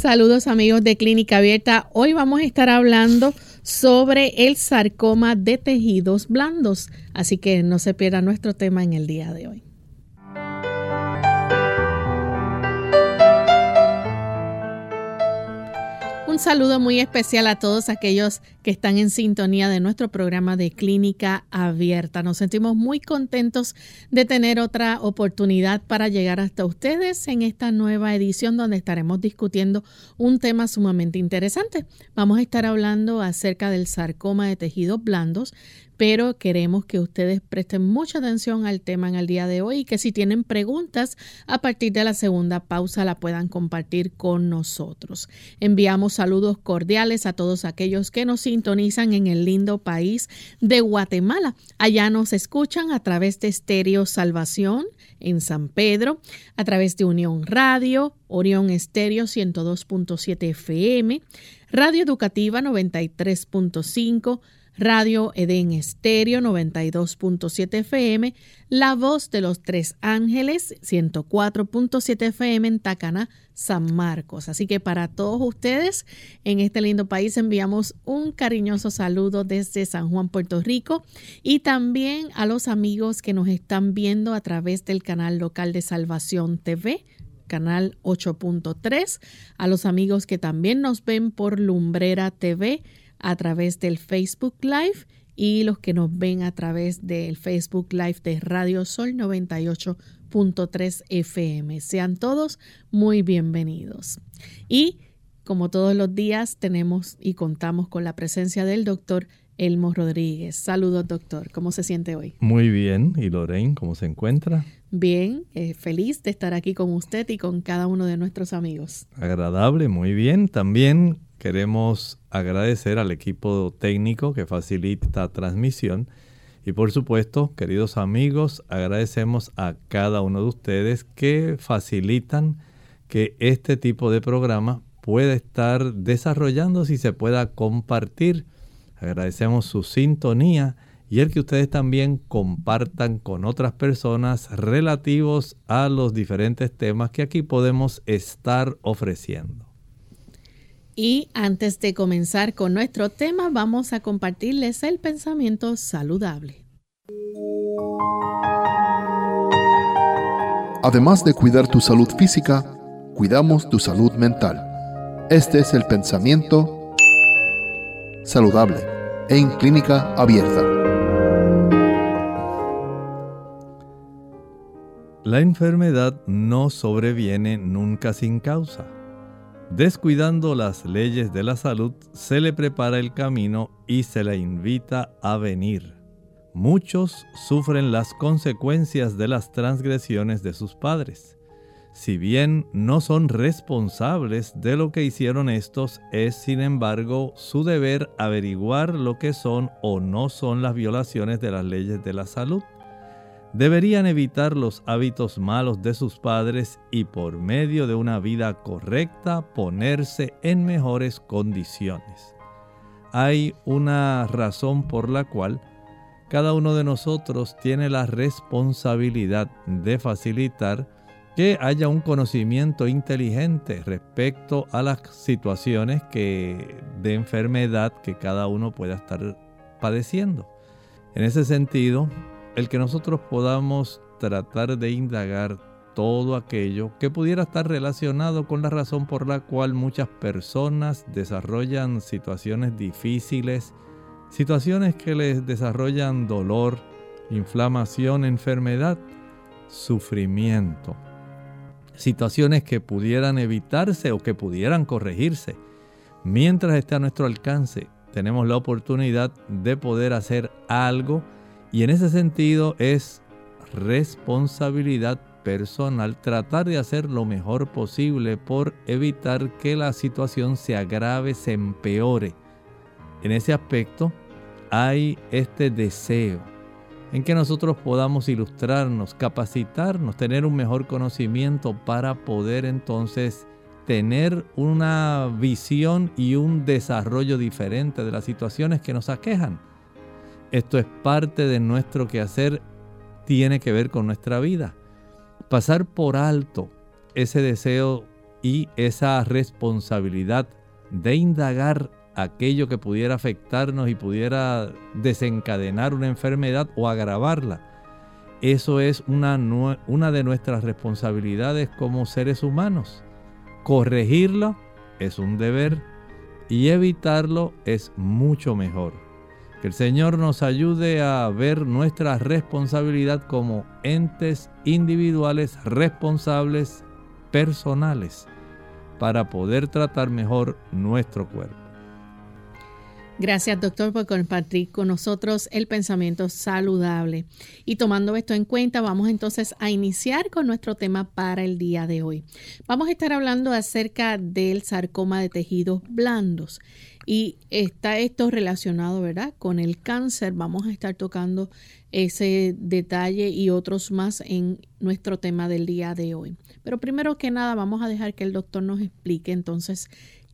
Saludos amigos de Clínica Abierta. Hoy vamos a estar hablando sobre el sarcoma de tejidos blandos, así que no se pierda nuestro tema en el día de hoy. Saludo muy especial a todos aquellos que están en sintonía de nuestro programa de Clínica Abierta. Nos sentimos muy contentos de tener otra oportunidad para llegar hasta ustedes en esta nueva edición donde estaremos discutiendo un tema sumamente interesante. Vamos a estar hablando acerca del sarcoma de tejidos blandos, pero queremos que ustedes presten mucha atención al tema en el día de hoy y que si tienen preguntas a partir de la segunda pausa la puedan compartir con nosotros. Enviamos saludos cordiales a todos aquellos que nos sintonizan en el lindo país de Guatemala. Allá nos escuchan a través de Estéreo Salvación en San Pedro, a través de Unión Radio, Orión Estéreo 102.7 FM, Radio Educativa 93.5, Radio Edén Estéreo 92.7 FM, La Voz de los Tres Ángeles 104.7 FM en Tacaná, San Marcos. Así que para todos ustedes en este lindo país enviamos un cariñoso saludo desde San Juan, Puerto Rico y también a los amigos que nos están viendo a través del canal local de Salvación TV canal 8.3, a los amigos que también nos ven por Lumbrera TV, a través del Facebook Live y los que nos ven a través del Facebook Live de Radio Sol 98.3 FM. Sean todos muy bienvenidos. Y como todos los días tenemos y contamos con la presencia del doctor Elmo Rodríguez. Saludos, doctor. ¿Cómo se siente hoy? Muy bien. ¿Y Lorraine, cómo se encuentra? Bien, eh, feliz de estar aquí con usted y con cada uno de nuestros amigos. Agradable, muy bien. También Queremos agradecer al equipo técnico que facilita esta transmisión y por supuesto, queridos amigos, agradecemos a cada uno de ustedes que facilitan que este tipo de programa pueda estar desarrollándose y se pueda compartir. Agradecemos su sintonía y el que ustedes también compartan con otras personas relativos a los diferentes temas que aquí podemos estar ofreciendo. Y antes de comenzar con nuestro tema, vamos a compartirles el pensamiento saludable. Además de cuidar tu salud física, cuidamos tu salud mental. Este es el pensamiento saludable en clínica abierta. La enfermedad no sobreviene nunca sin causa Descuidando las leyes de la salud, se le prepara el camino y se le invita a venir. Muchos sufren las consecuencias de las transgresiones de sus padres. Si bien no son responsables de lo que hicieron estos, es sin embargo su deber averiguar lo que son o no son las violaciones de las leyes de la salud deberían evitar los hábitos malos de sus padres y por medio de una vida correcta ponerse en mejores condiciones. Hay una razón por la cual cada uno de nosotros tiene la responsabilidad de facilitar que haya un conocimiento inteligente respecto a las situaciones que, de enfermedad que cada uno pueda estar padeciendo. En ese sentido, el que nosotros podamos tratar de indagar todo aquello que pudiera estar relacionado con la razón por la cual muchas personas desarrollan situaciones difíciles, situaciones que les desarrollan dolor, inflamación, enfermedad, sufrimiento, situaciones que pudieran evitarse o que pudieran corregirse. Mientras esté a nuestro alcance, tenemos la oportunidad de poder hacer algo y en ese sentido es responsabilidad personal tratar de hacer lo mejor posible por evitar que la situación se agrave, se empeore. En ese aspecto hay este deseo en que nosotros podamos ilustrarnos, capacitarnos, tener un mejor conocimiento para poder entonces tener una visión y un desarrollo diferente de las situaciones que nos aquejan. Esto es parte de nuestro quehacer, tiene que ver con nuestra vida. Pasar por alto ese deseo y esa responsabilidad de indagar aquello que pudiera afectarnos y pudiera desencadenar una enfermedad o agravarla. Eso es una, de nuestras responsabilidades como seres humanos. Corregirlo es un deber y evitarlo es mucho mejor. Que el Señor nos ayude a ver nuestra responsabilidad como entes individuales responsables personales para poder tratar mejor nuestro cuerpo. Gracias, doctor, por compartir con nosotros el pensamiento saludable. Y tomando esto en cuenta, vamos entonces a iniciar con nuestro tema para el día de hoy. Vamos a estar hablando acerca del sarcoma de tejidos blandos. Y está esto relacionado, ¿verdad? Con el cáncer. Vamos a estar tocando ese detalle y otros más en nuestro tema del día de hoy. Pero primero que nada, vamos a dejar que el doctor nos explique entonces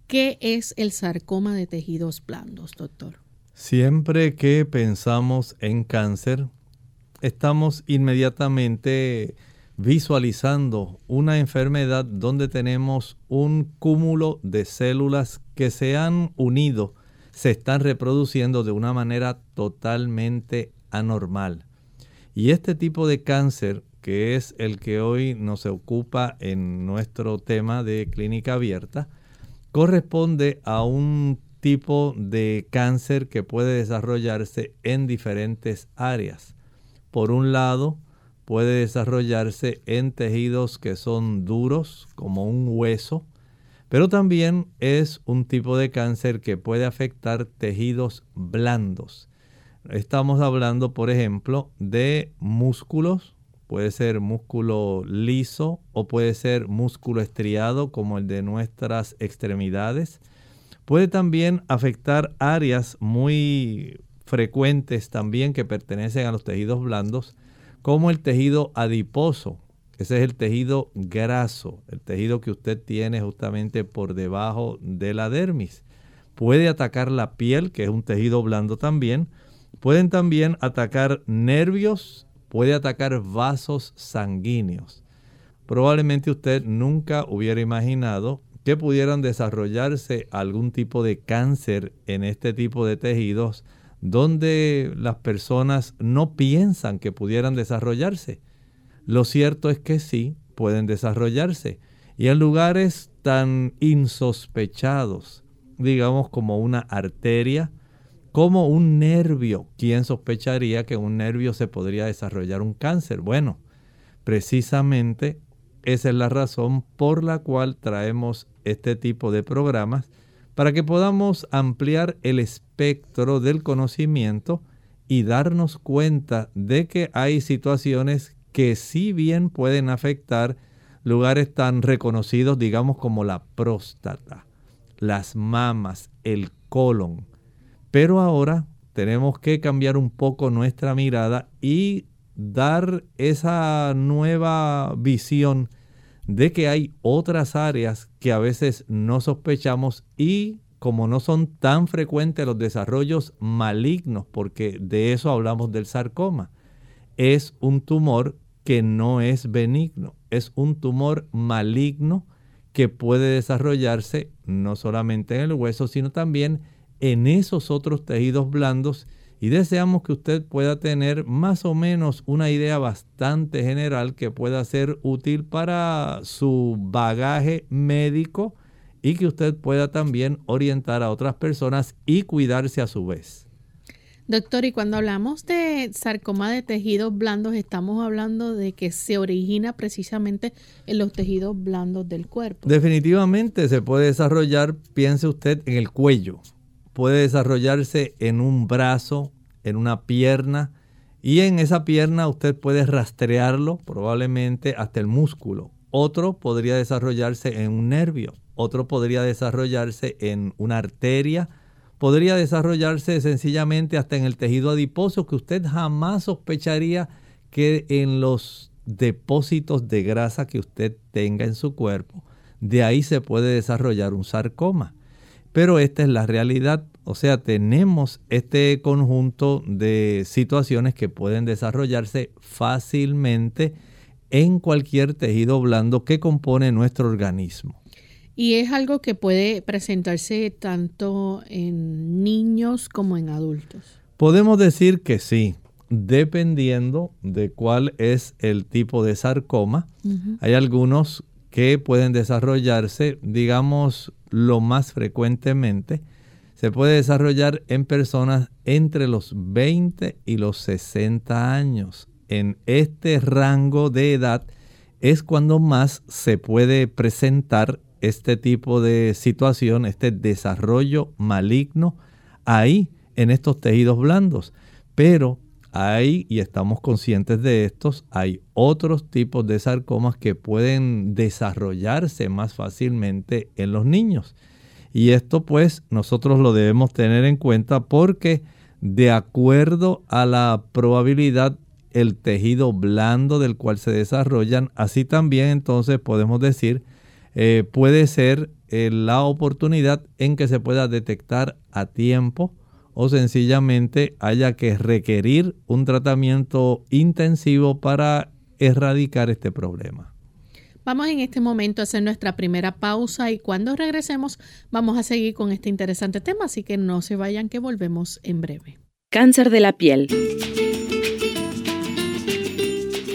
¿Qué es el sarcoma de tejidos blandos, doctor? Siempre que pensamos en cáncer, estamos inmediatamente visualizando una enfermedad donde tenemos un cúmulo de células que se han unido, se están reproduciendo de una manera totalmente anormal. Y este tipo de cáncer, que es el que hoy nos ocupa en nuestro tema de clínica abierta, corresponde a un tipo de cáncer que puede desarrollarse en diferentes áreas. Por un lado, puede desarrollarse en tejidos que son duros, como un hueso, pero también es un tipo de cáncer que puede afectar tejidos blandos. Estamos hablando, por ejemplo, de músculos, Puede ser músculo liso o puede ser músculo estriado como el de nuestras extremidades. Puede también afectar áreas muy frecuentes también que pertenecen a los tejidos blandos, como el tejido adiposo. Ese es el tejido graso, el tejido que usted tiene justamente por debajo de la dermis. Puede atacar la piel, que es un tejido blando también. Pueden también atacar nervios puede atacar vasos sanguíneos. Probablemente usted nunca hubiera imaginado que pudieran desarrollarse algún tipo de cáncer en este tipo de tejidos donde las personas no piensan que pudieran desarrollarse. Lo cierto es que sí, pueden desarrollarse. Y en lugares tan insospechados, digamos como una arteria, como un nervio. ¿Quién sospecharía que un nervio se podría desarrollar un cáncer? Bueno, precisamente esa es la razón por la cual traemos este tipo de programas para que podamos ampliar el espectro del conocimiento y darnos cuenta de que hay situaciones que sí bien pueden afectar lugares tan reconocidos, digamos, como la próstata, las mamas, el colon, pero ahora tenemos que cambiar un poco nuestra mirada y dar esa nueva visión de que hay otras áreas que a veces no sospechamos y como no son tan frecuentes los desarrollos malignos, porque de eso hablamos del sarcoma, es un tumor que no es benigno, es un tumor maligno que puede desarrollarse no solamente en el hueso, sino también en esos otros tejidos blandos y deseamos que usted pueda tener más o menos una idea bastante general que pueda ser útil para su bagaje médico y que usted pueda también orientar a otras personas y cuidarse a su vez. Doctor, y cuando hablamos de sarcoma de tejidos blandos, estamos hablando de que se origina precisamente en los tejidos blandos del cuerpo. Definitivamente se puede desarrollar, piense usted, en el cuello puede desarrollarse en un brazo, en una pierna Y en esa pierna usted puede rastrearlo probablemente hasta el músculo. Otro podría desarrollarse en un nervio, otro podría desarrollarse en una arteria, podría desarrollarse sencillamente hasta en el tejido adiposo que usted jamás sospecharía que en los depósitos de grasa que usted tenga en su cuerpo, de ahí se puede desarrollar un sarcoma. Pero esta es la realidad, o sea, tenemos este conjunto de situaciones que pueden desarrollarse fácilmente en cualquier tejido blando que compone nuestro organismo. Y es algo que puede presentarse tanto en niños como en adultos. Podemos decir que sí, dependiendo de cuál es el tipo de sarcoma. Hay algunos que pueden desarrollarse, digamos, lo más frecuentemente. Se puede desarrollar en personas entre los 20 y los 60 años. En este rango de edad es cuando más se puede presentar este tipo de situación, este desarrollo maligno ahí en estos tejidos blandos. Pero hay, y estamos conscientes de estos, hay otros tipos de sarcomas que pueden desarrollarse más fácilmente en los niños. Y esto pues nosotros lo debemos tener en cuenta porque de acuerdo a la probabilidad el tejido blando del cual se desarrollan, así también entonces podemos decir eh, puede ser eh, la oportunidad en que se pueda detectar a tiempo o sencillamente haya que requerir un tratamiento intensivo para erradicar este problema. Vamos en este momento a hacer nuestra primera pausa y cuando regresemos vamos a seguir con este interesante tema, así que no se vayan que volvemos en breve. Cáncer de la piel.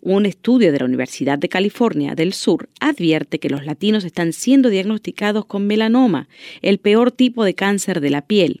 Un estudio de la Universidad de California del Sur advierte que los latinos están siendo diagnosticados con melanoma, el peor tipo de cáncer de la piel,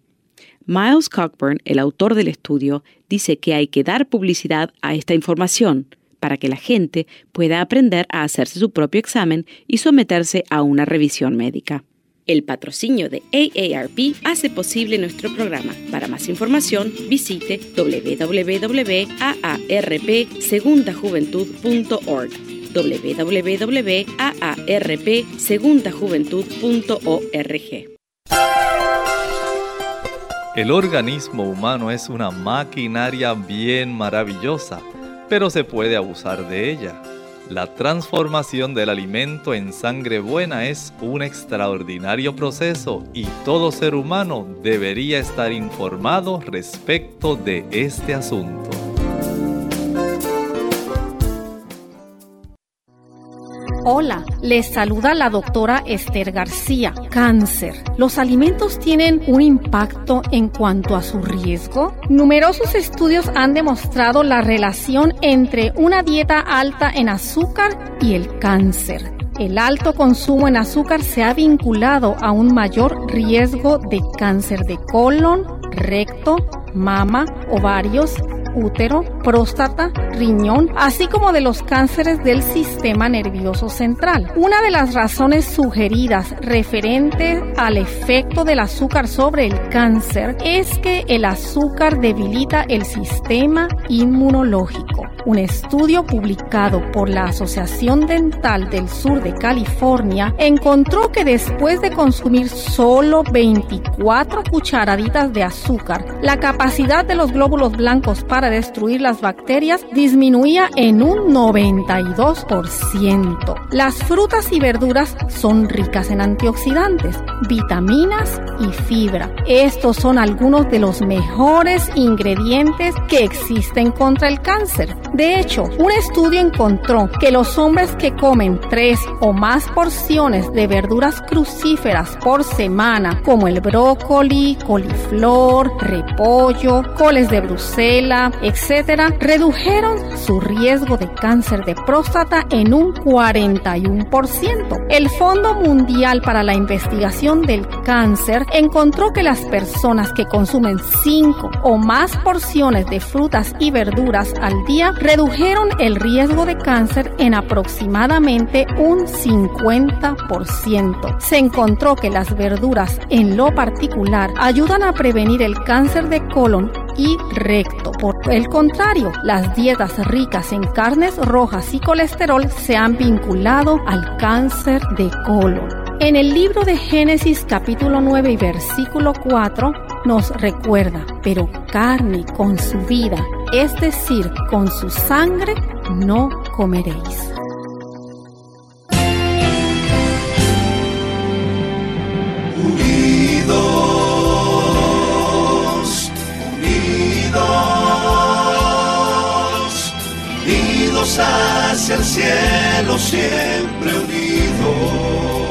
Miles Cockburn, el autor del estudio, dice que hay que dar publicidad a esta información para que la gente pueda aprender a hacerse su propio examen y someterse a una revisión médica. El patrocinio de AARP hace posible nuestro programa. Para más información, visite www.aarpsegundajuventud.org www.aarpsegundajuventud.org El organismo humano es una maquinaria bien maravillosa, pero se puede abusar de ella. La transformación del alimento en sangre buena es un extraordinario proceso y todo ser humano debería estar informado respecto de este asunto. Hola, les saluda la doctora Esther García. Cáncer. ¿Los alimentos tienen un impacto en cuanto a su riesgo? Numerosos estudios han demostrado la relación entre una dieta alta en azúcar y el cáncer. El alto consumo en azúcar se ha vinculado a un mayor riesgo de cáncer de colon, recto, mama, ovarios, útero, próstata, riñón, así como de los cánceres del sistema nervioso central. Una de las razones sugeridas referente al efecto del azúcar sobre el cáncer es que el azúcar debilita el sistema inmunológico. Un estudio publicado por la Asociación Dental del Sur de California encontró que después de consumir solo 24 cucharaditas de azúcar, la capacidad de los glóbulos blancos para destruir las bacterias disminuía en un 92%. Las frutas y verduras son ricas en antioxidantes, vitaminas y fibra. Estos son algunos de los mejores ingredientes que existen contra el cáncer. De hecho, un estudio encontró que los hombres que comen tres o más porciones de verduras crucíferas por semana, como el brócoli, coliflor, repollo, coles de Bruselas, etc., redujeron su riesgo de cáncer de próstata en un 41%. El Fondo Mundial para la Investigación del Cáncer encontró que las personas que consumen 5 o más porciones de frutas y verduras al día redujeron el riesgo de cáncer en aproximadamente un 50%. Se encontró que las verduras en lo particular ayudan a prevenir el cáncer de colon y recto. Por el contrario, las dietas ricas en carnes rojas y colesterol se han vinculado al cáncer de colon. En el libro de Génesis capítulo 9 y versículo 4 nos recuerda, pero carne con su vida, es decir, con su sangre, no comeréis. Unidos, unidos, unidos hacia el cielo, siempre unidos.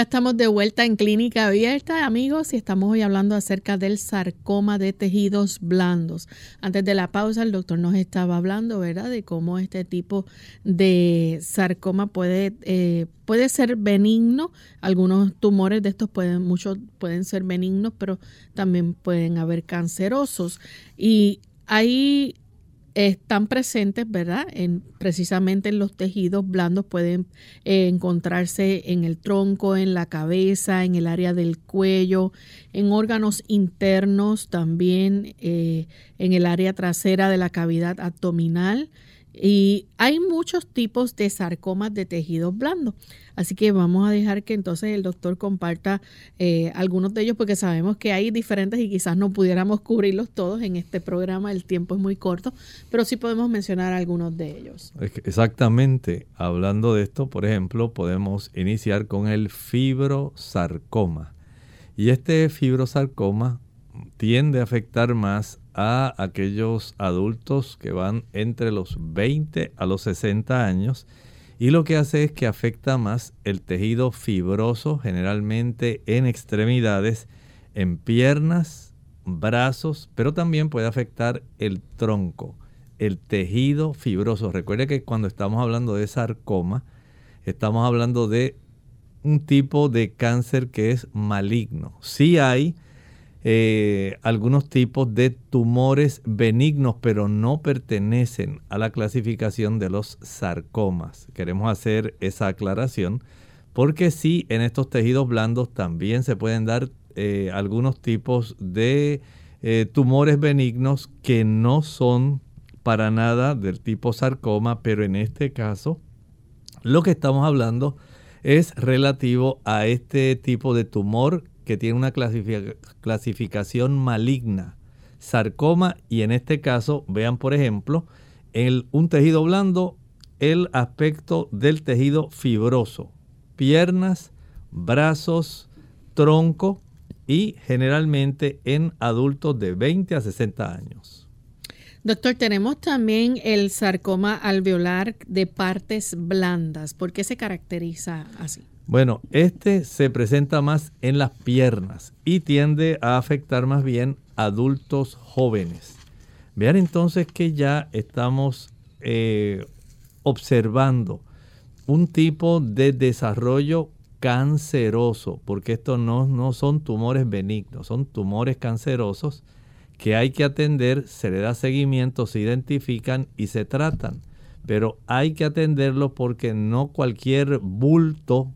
Ya estamos de vuelta en Clínica Abierta, amigos, y estamos hoy hablando acerca del sarcoma de tejidos blandos. Antes de la pausa, el doctor nos estaba hablando, ¿verdad?, de cómo este tipo de sarcoma puede, eh, puede ser benigno. Algunos tumores de estos pueden, muchos pueden ser benignos, pero también pueden haber cancerosos. Y hay están presentes, ¿verdad? En, precisamente en los tejidos blandos pueden eh, encontrarse en el tronco, en la cabeza, en el área del cuello, en órganos internos, también eh, en el área trasera de la cavidad abdominal. Y hay muchos tipos de sarcomas de tejidos blandos. Así que vamos a dejar que entonces el doctor comparta eh, algunos de ellos porque sabemos que hay diferentes y quizás no pudiéramos cubrirlos todos en este programa. El tiempo es muy corto, pero sí podemos mencionar algunos de ellos. Exactamente. Hablando de esto, por ejemplo, podemos iniciar con el fibrosarcoma. Y este fibrosarcoma tiende a afectar más a aquellos adultos que van entre los 20 a los 60 años y lo que hace es que afecta más el tejido fibroso, generalmente en extremidades, en piernas, brazos, pero también puede afectar el tronco, el tejido fibroso. Recuerde que cuando estamos hablando de sarcoma, estamos hablando de un tipo de cáncer que es maligno. Sí hay eh, algunos tipos de tumores benignos, pero no pertenecen a la clasificación de los sarcomas. Queremos hacer esa aclaración porque sí, en estos tejidos blandos también se pueden dar eh, algunos tipos de eh, tumores benignos que no son para nada del tipo sarcoma, pero en este caso lo que estamos hablando es relativo a este tipo de tumor que tiene una clasificación maligna, sarcoma, y en este caso, vean por ejemplo, en un tejido blando, el aspecto del tejido fibroso, piernas, brazos, tronco y generalmente en adultos de 20 a 60 años. Doctor, tenemos también el sarcoma alveolar de partes blandas. ¿Por qué se caracteriza así? Bueno, este se presenta más en las piernas y tiende a afectar más bien adultos jóvenes. Vean entonces que ya estamos eh, observando un tipo de desarrollo canceroso, porque estos no, no son tumores benignos, son tumores cancerosos que hay que atender, se le da seguimiento, se identifican y se tratan. Pero hay que atenderlo porque no cualquier bulto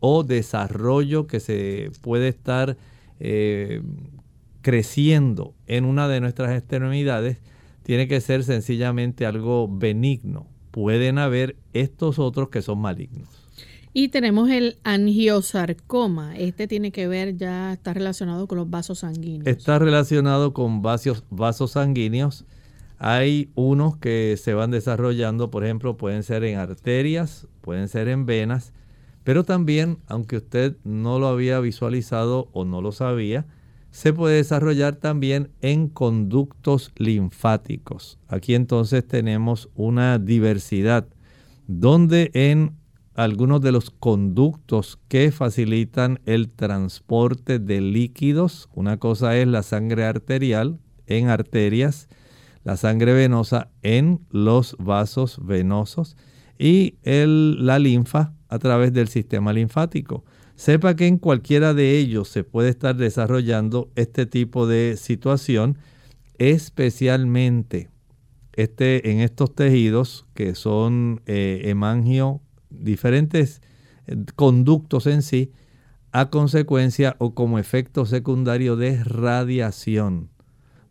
o desarrollo que se puede estar eh, creciendo en una de nuestras extremidades tiene que ser sencillamente algo benigno. Pueden haber estos otros que son malignos. Y tenemos el angiosarcoma. Este tiene que ver, ya está relacionado con los vasos sanguíneos. Está relacionado con vasos, vasos sanguíneos. Hay unos que se van desarrollando, por ejemplo, pueden ser en arterias, pueden ser en venas, pero también, aunque usted no lo había visualizado o no lo sabía, se puede desarrollar también en conductos linfáticos. Aquí entonces tenemos una diversidad donde en algunos de los conductos que facilitan el transporte de líquidos. Una cosa es la sangre arterial en arterias, la sangre venosa en los vasos venosos y la linfa a través del sistema linfático. Sepa que en cualquiera de ellos se puede estar desarrollando este tipo de situación, especialmente este, en estos tejidos que son eh, hemangio diferentes eh, conductos en sí a consecuencia o como efecto secundario de radiación.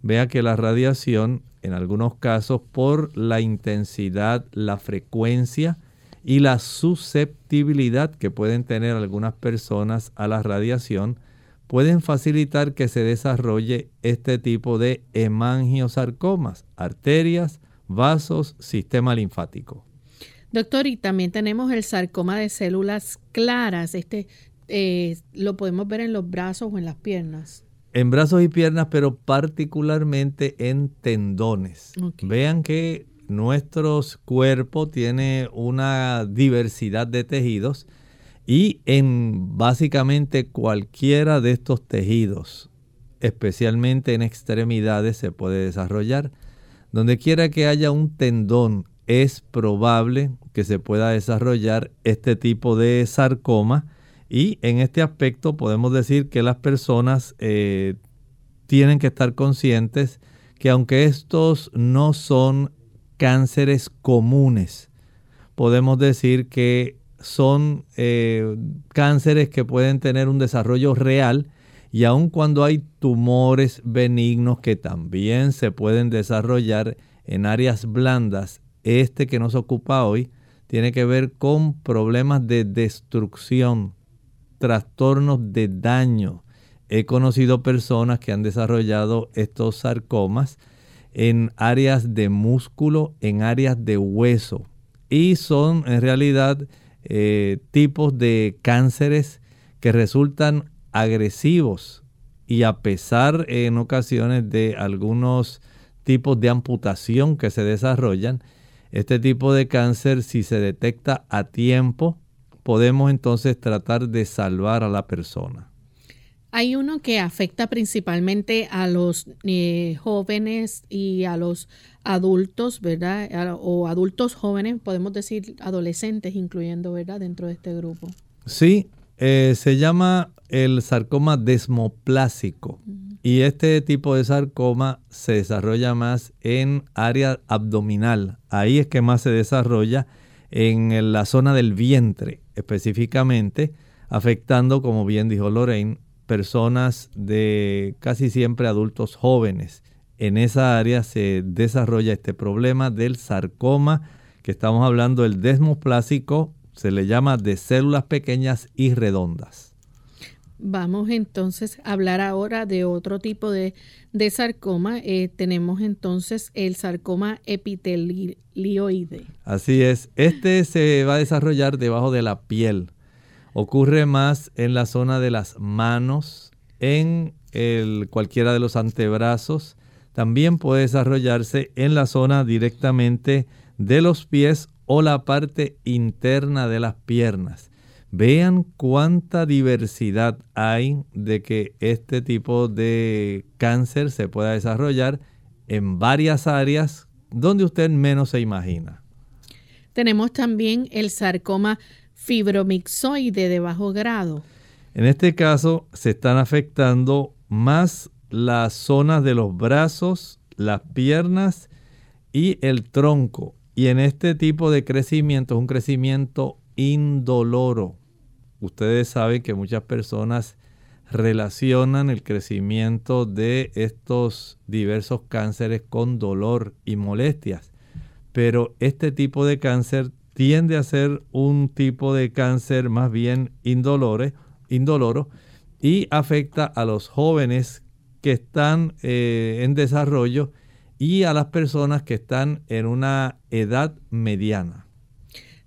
Vea que la radiación, en algunos casos, por la intensidad, la frecuencia y la susceptibilidad que pueden tener algunas personas a la radiación, pueden facilitar que se desarrolle este tipo de hemangiosarcomas, arterias, vasos, sistema linfático. Doctor, y también tenemos el sarcoma de células claras. Este eh, lo podemos ver en los brazos o en las piernas. En brazos y piernas, pero particularmente en tendones. Vean que nuestro cuerpo tiene una diversidad de tejidos y en básicamente cualquiera de estos tejidos, especialmente en extremidades, se puede desarrollar. Donde quiera que haya un tendón es probable que se pueda desarrollar este tipo de sarcoma y en este aspecto podemos decir que las personas eh, tienen que estar conscientes que aunque estos no son cánceres comunes, podemos decir que son eh, cánceres que pueden tener un desarrollo real y aun cuando hay tumores benignos que también se pueden desarrollar en áreas blandas este que nos ocupa hoy tiene que ver con problemas de destrucción, trastornos de daño. He conocido personas que han desarrollado estos sarcomas en áreas de músculo, en áreas de hueso. Y son en realidad eh, tipos de cánceres que resultan agresivos y a pesar en ocasiones de algunos tipos de amputación que se desarrollan, este tipo de cáncer, si se detecta a tiempo, podemos entonces tratar de salvar a la persona. Hay uno que afecta principalmente a los eh, jóvenes y a los adultos, ¿verdad? O adultos jóvenes, podemos decir adolescentes, incluyendo, ¿verdad? Dentro de este grupo. Sí, eh, se llama el sarcoma desmoplásico. Y este tipo de sarcoma se desarrolla más en área abdominal. Ahí es que más se desarrolla en la zona del vientre específicamente, afectando, como bien dijo Lorraine, personas de casi siempre adultos jóvenes. En esa área se desarrolla este problema del sarcoma que estamos hablando, el desmoplásico, se le llama de células pequeñas y redondas. Vamos entonces a hablar ahora de otro tipo de, sarcoma. Eh, tenemos entonces el sarcoma epitelioide. Así es, este se va a desarrollar debajo de la piel. Ocurre más en la zona de las manos, en el, cualquiera de los antebrazos. También puede desarrollarse en la zona directamente de los pies o la parte interna de las piernas. Vean cuánta diversidad hay de que este tipo de cáncer se pueda desarrollar en varias áreas donde usted menos se imagina. Tenemos también el sarcoma fibromixoide de bajo grado. En este caso se están afectando más las zonas de los brazos, las piernas y el tronco. Y en este tipo de crecimiento es un crecimiento indoloro. Ustedes saben que muchas personas relacionan el crecimiento de estos diversos cánceres con dolor y molestias. Pero este tipo de cáncer tiende a ser un tipo de cáncer más bien indolore, indoloro y afecta a los jóvenes que están eh, en desarrollo y a las personas que están en una edad mediana.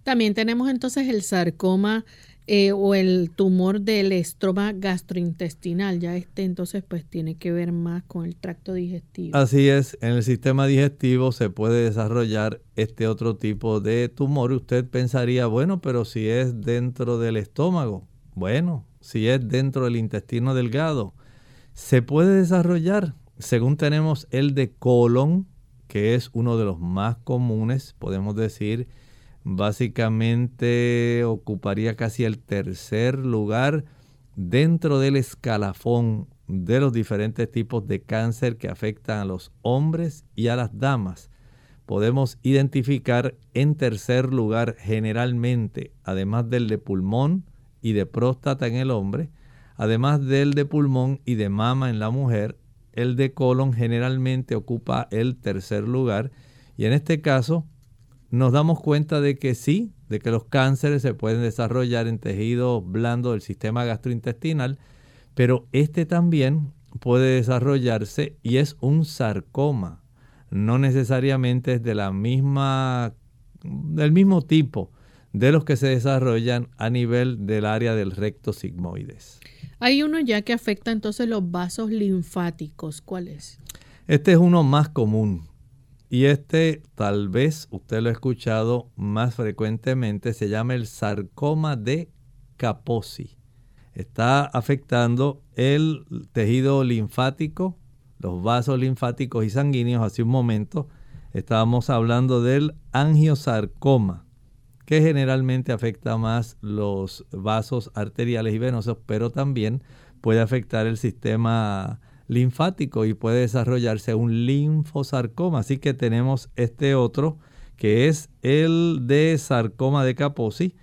También tenemos entonces el sarcoma eh, o el tumor del estroma gastrointestinal. Ya este entonces pues tiene que ver más con el tracto digestivo. Así es, en el sistema digestivo se puede desarrollar este otro tipo de tumor. Usted pensaría, bueno, pero si es dentro del estómago, bueno, si es dentro del intestino delgado, se puede desarrollar. Según tenemos el de colon, que es uno de los más comunes, podemos decir básicamente ocuparía casi el tercer lugar dentro del escalafón de los diferentes tipos de cáncer que afectan a los hombres y a las damas. Podemos identificar en tercer lugar generalmente, además del de pulmón y de próstata en el hombre, además del de pulmón y de mama en la mujer, el de colon generalmente ocupa el tercer lugar y en este caso nos damos cuenta de que sí, de que los cánceres se pueden desarrollar en tejidos blandos del sistema gastrointestinal, pero este también puede desarrollarse y es un sarcoma. No necesariamente es de la misma, del mismo tipo de los que se desarrollan a nivel del área del recto sigmoides. Hay uno ya que afecta entonces los vasos linfáticos. ¿Cuál es? Este es uno más común. Y este tal vez usted lo ha escuchado más frecuentemente, se llama el sarcoma de Kaposi. Está afectando el tejido linfático, los vasos linfáticos y sanguíneos. Hace un momento estábamos hablando del angiosarcoma, que generalmente afecta más los vasos arteriales y venosos, pero también puede afectar el sistema linfático y puede desarrollarse un linfosarcoma. Así que tenemos este otro que es el de sarcoma de Kaposi,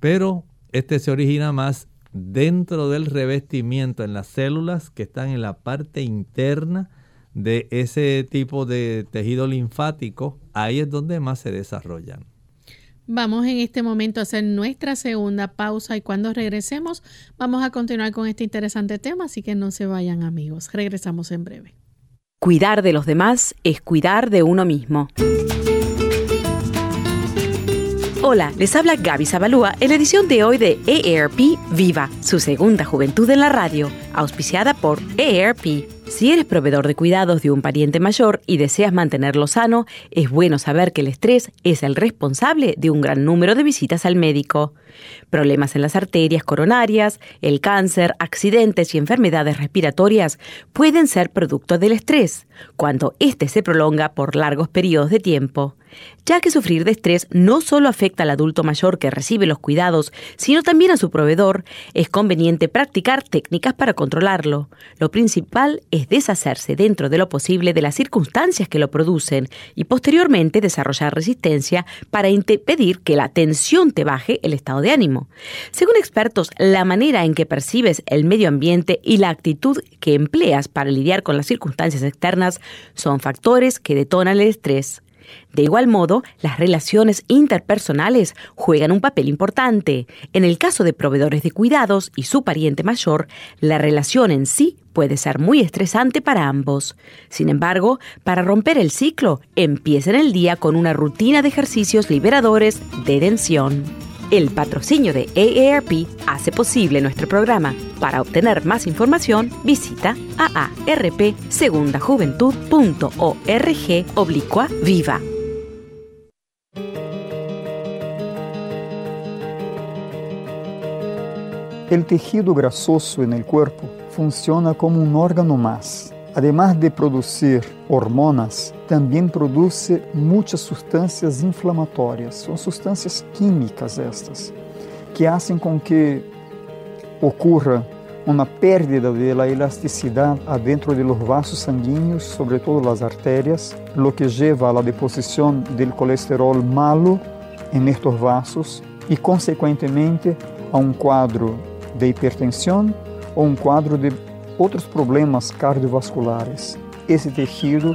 pero este se origina más dentro del revestimiento, en las células que están en la parte interna de ese tipo de tejido linfático, ahí es donde más se desarrollan. Vamos en este momento a hacer nuestra segunda pausa y cuando regresemos vamos a continuar con este interesante tema, así que no se vayan amigos. Regresamos en breve. Cuidar de los demás es cuidar de uno mismo. Hola, les habla Gaby Zabalúa en la edición de hoy de EARP Viva, su segunda juventud en la radio, auspiciada por EARP. Si eres proveedor de cuidados de un pariente mayor y deseas mantenerlo sano, es bueno saber que el estrés es el responsable de un gran número de visitas al médico. Problemas en las arterias coronarias, el cáncer, accidentes y enfermedades respiratorias pueden ser producto del estrés, cuando éste se prolonga por largos periodos de tiempo ya que sufrir de estrés no solo afecta al adulto mayor que recibe los cuidados, sino también a su proveedor, es conveniente practicar técnicas para controlarlo. Lo principal es deshacerse dentro de lo posible de las circunstancias que lo producen y posteriormente desarrollar resistencia para impedir que la tensión te baje el estado de ánimo. Según expertos, la manera en que percibes el medio ambiente y la actitud que empleas para lidiar con las circunstancias externas son factores que detonan el estrés. De igual modo, las relaciones interpersonales juegan un papel importante. En el caso de proveedores de cuidados y su pariente mayor, la relación en sí puede ser muy estresante para ambos. Sin embargo, para romper el ciclo, empiecen el día con una rutina de ejercicios liberadores de tensión. El patrocinio de AARP hace posible nuestro programa. Para obtener más información, visita aarpsegundajuventud.org oblicua viva. El tejido grasoso en el cuerpo funciona como un órgano más. Además de producir hormonas, también produce muchas sustancias inflamatorias. Son sustancias químicas estas, que hacen con que ocurra una pérdida de la elasticidad adentro de los vasos sanguíneos, sobre todo las arterias, lo que lleva a la deposición del colesterol malo en estos vasos y consecuentemente a un cuadro de hipertensión o un cuadro de otros problemas cardiovasculares. Ese tejido,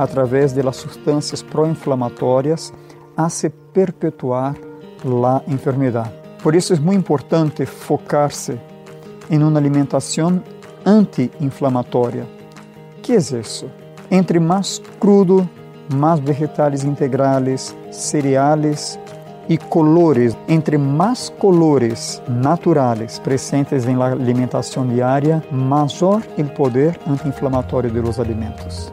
a través de las sustancias proinflamatorias, hace perpetuar la enfermedad. Por eso es muy importante focarse en una alimentación anti-inflamatoria. ¿Qué es eso? Entre más crudo, más vegetales integrales, cereales y colores. Entre más colores naturales presentes en la alimentación diaria, mayor el poder antiinflamatorio de los alimentos.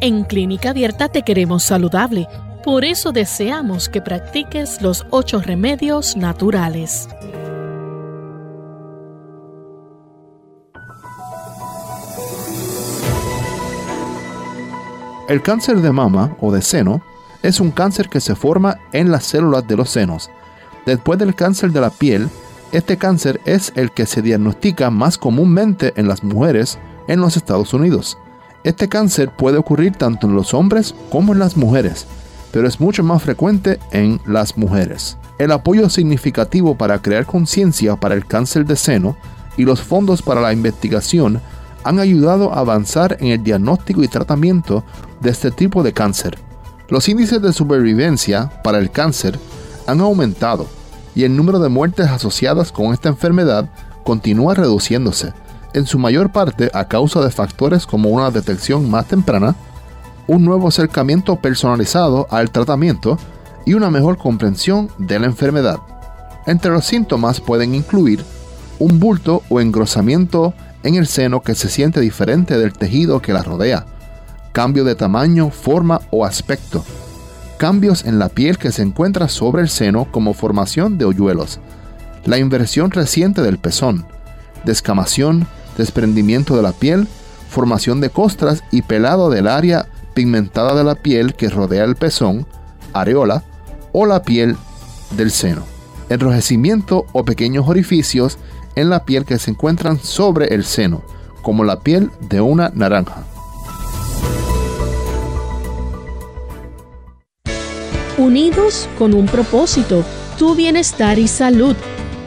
En Clínica Abierta te queremos saludable. Por eso deseamos que practiques los ocho remedios naturales. El cáncer de mama o de seno es un cáncer que se forma en las células de los senos. Después del cáncer de la piel, este cáncer es el que se diagnostica más comúnmente en las mujeres en los Estados Unidos. Este cáncer puede ocurrir tanto en los hombres como en las mujeres, pero es mucho más frecuente en las mujeres. El apoyo significativo para crear conciencia para el cáncer de seno y los fondos para la investigación han ayudado a avanzar en el diagnóstico y tratamiento de este tipo de cáncer. Los índices de supervivencia para el cáncer han aumentado y el número de muertes asociadas con esta enfermedad continúa reduciéndose, en su mayor parte a causa de factores como una detección más temprana, un nuevo acercamiento personalizado al tratamiento y una mejor comprensión de la enfermedad. Entre los síntomas pueden incluir un bulto o engrosamiento en el seno que se siente diferente del tejido que la rodea, cambio de tamaño, forma o aspecto, cambios en la piel que se encuentra sobre el seno como formación de hoyuelos, la inversión reciente del pezón, descamación, desprendimiento de la piel, formación de costras y pelado del área pigmentada de la piel que rodea el pezón, areola o la piel del seno, enrojecimiento o pequeños orificios en la piel que se encuentran sobre el seno, como la piel de una naranja. Unidos con un propósito, tu bienestar y salud.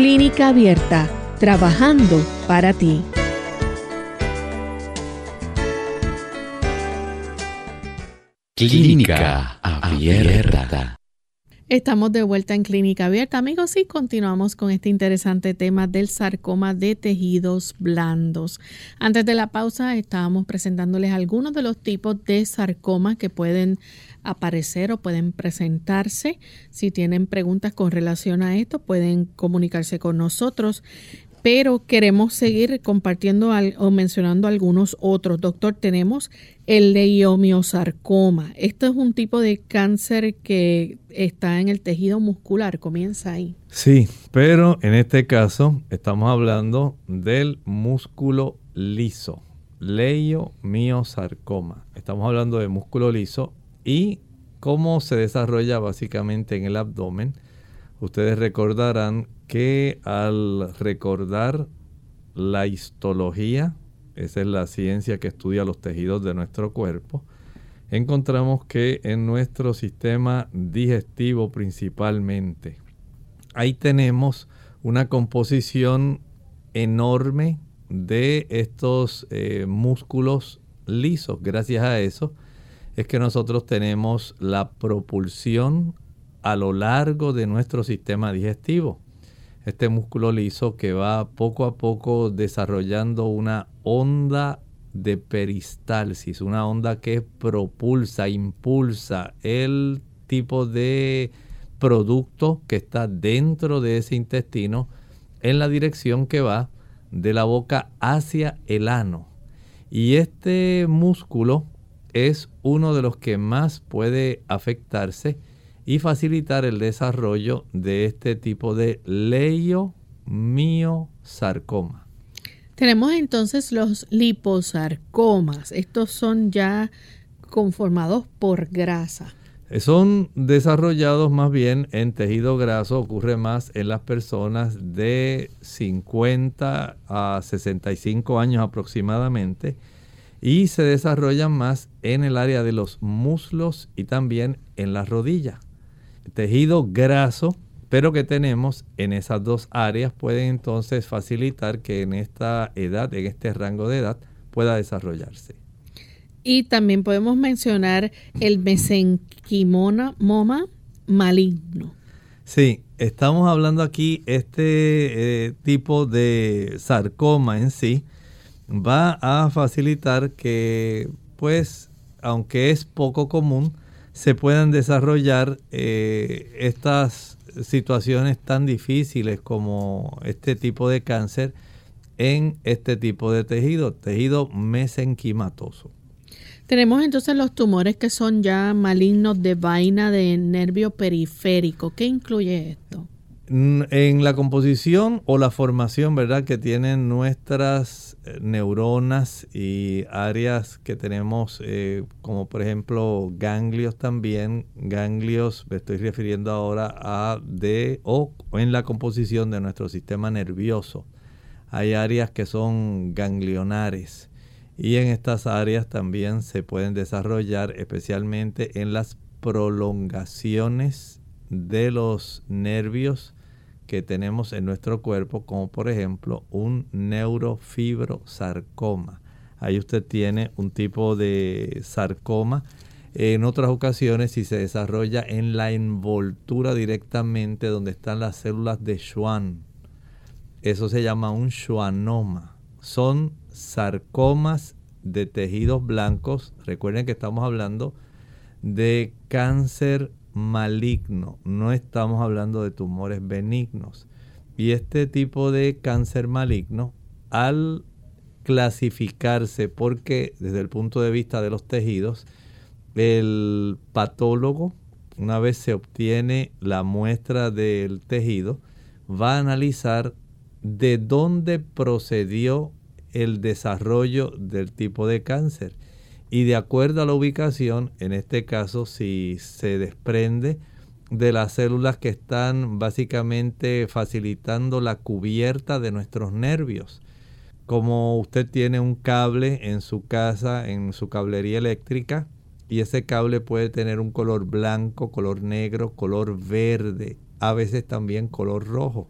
Clínica Abierta, trabajando para ti. Clínica Abierta. Estamos de vuelta en Clínica Abierta, amigos, y continuamos con este interesante tema del sarcoma de tejidos blandos. Antes de la pausa, estábamos presentándoles algunos de los tipos de sarcoma que pueden aparecer o pueden presentarse. Si tienen preguntas con relación a esto, pueden comunicarse con nosotros. Pero queremos seguir compartiendo o mencionando algunos otros. Doctor, tenemos el leiomiosarcoma. Esto es un tipo de cáncer que está en el tejido muscular, comienza ahí. Sí, pero en este caso estamos hablando del músculo liso, leiomiosarcoma. Estamos hablando de músculo liso y cómo se desarrolla básicamente en el abdomen. Ustedes recordarán que al recordar la histología, esa es la ciencia que estudia los tejidos de nuestro cuerpo, encontramos que en nuestro sistema digestivo principalmente, ahí tenemos una composición enorme de estos eh, músculos lisos. Gracias a eso, es que nosotros tenemos la propulsión a lo largo de nuestro sistema digestivo. este músculo liso que va poco a poco desarrollando una onda de peristalsis, una onda que propulsa, impulsa el tipo de producto que está dentro de ese intestino en la dirección que va de la boca hacia el ano. Y este músculo es uno de los que más puede afectarse y facilitar el desarrollo de este tipo de leiomiosarcoma. Tenemos entonces los liposarcomas. Estos son ya conformados por grasa. Son desarrollados más bien en tejido graso, ocurre más en las personas de 50 a 65 años aproximadamente y se desarrollan más en el área de los muslos y también en la rodilla. Tejido graso, pero que tenemos en esas dos áreas puede entonces facilitar que en esta edad, en este rango de edad, pueda desarrollarse. Y también podemos mencionar el mesenquimoma maligno. Sí, estamos hablando aquí este eh, tipo de sarcoma en sí va a facilitar que, pues, aunque es poco común, se puedan desarrollar eh, estas situaciones tan difíciles como este tipo de cáncer en este tipo de tejido, tejido mesenquimatoso. Tenemos entonces los tumores que son ya malignos de vaina de nervio periférico. ¿Qué incluye esto? En la composición o la formación, ¿verdad? Que tienen nuestras eh, neuronas y áreas que tenemos, eh, como por ejemplo ganglios también, ganglios, me estoy refiriendo ahora a de o en la composición de nuestro sistema nervioso. Hay áreas que son ganglionares y en estas áreas también se pueden desarrollar especialmente en las prolongaciones de los nervios que tenemos en nuestro cuerpo, como por ejemplo un neurofibrosarcoma. Ahí usted tiene un tipo de sarcoma. En otras ocasiones, si se desarrolla en la envoltura directamente donde están las células de Schwann, eso se llama un schwannoma. Son sarcomas de tejidos blancos. Recuerden que estamos hablando de cáncer maligno, no estamos hablando de tumores benignos. Y este tipo de cáncer maligno, al clasificarse, porque desde el punto de vista de los tejidos, el patólogo, una vez se obtiene la muestra del tejido, va a analizar de dónde procedió el desarrollo del tipo de cáncer. Y de acuerdo a la ubicación, en este caso si se desprende de las células que están básicamente facilitando la cubierta de nuestros nervios. Como usted tiene un cable en su casa, en su cablería eléctrica, y ese cable puede tener un color blanco, color negro, color verde, a veces también color rojo.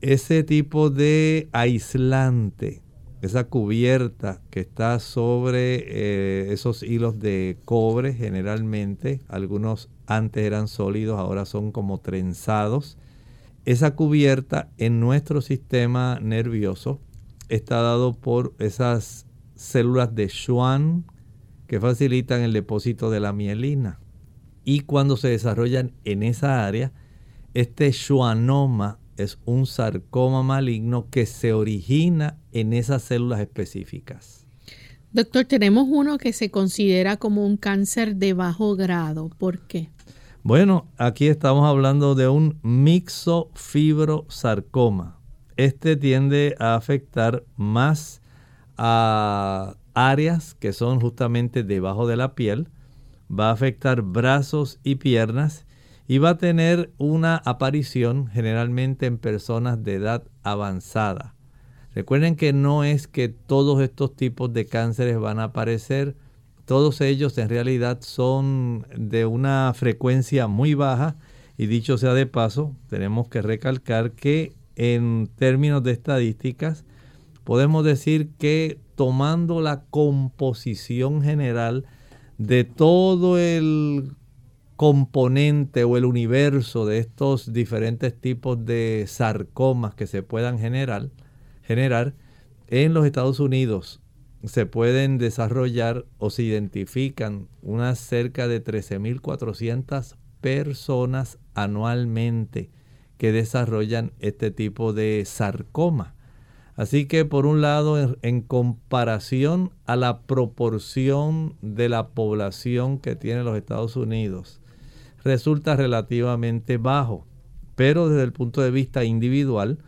Ese tipo de aislante esa cubierta que está sobre eh, esos hilos de cobre generalmente, algunos antes eran sólidos, ahora son como trenzados. Esa cubierta en nuestro sistema nervioso está dado por esas células de Schwann que facilitan el depósito de la mielina. Y cuando se desarrollan en esa área, este schwannoma es un sarcoma maligno que se origina en esas células específicas. Doctor, tenemos uno que se considera como un cáncer de bajo grado. ¿Por qué? Bueno, aquí estamos hablando de un mixofibrosarcoma. Este tiende a afectar más a áreas que son justamente debajo de la piel. Va a afectar brazos y piernas y va a tener una aparición generalmente en personas de edad avanzada. Recuerden que no es que todos estos tipos de cánceres van a aparecer, todos ellos en realidad son de una frecuencia muy baja y dicho sea de paso, tenemos que recalcar que en términos de estadísticas podemos decir que tomando la composición general de todo el componente o el universo de estos diferentes tipos de sarcomas que se puedan generar, generar en los Estados Unidos se pueden desarrollar o se identifican unas cerca de 13.400 personas anualmente que desarrollan este tipo de sarcoma. Así que por un lado, en, comparación a la proporción de la población que tiene los Estados Unidos, resulta relativamente bajo. Pero desde el punto de vista individual,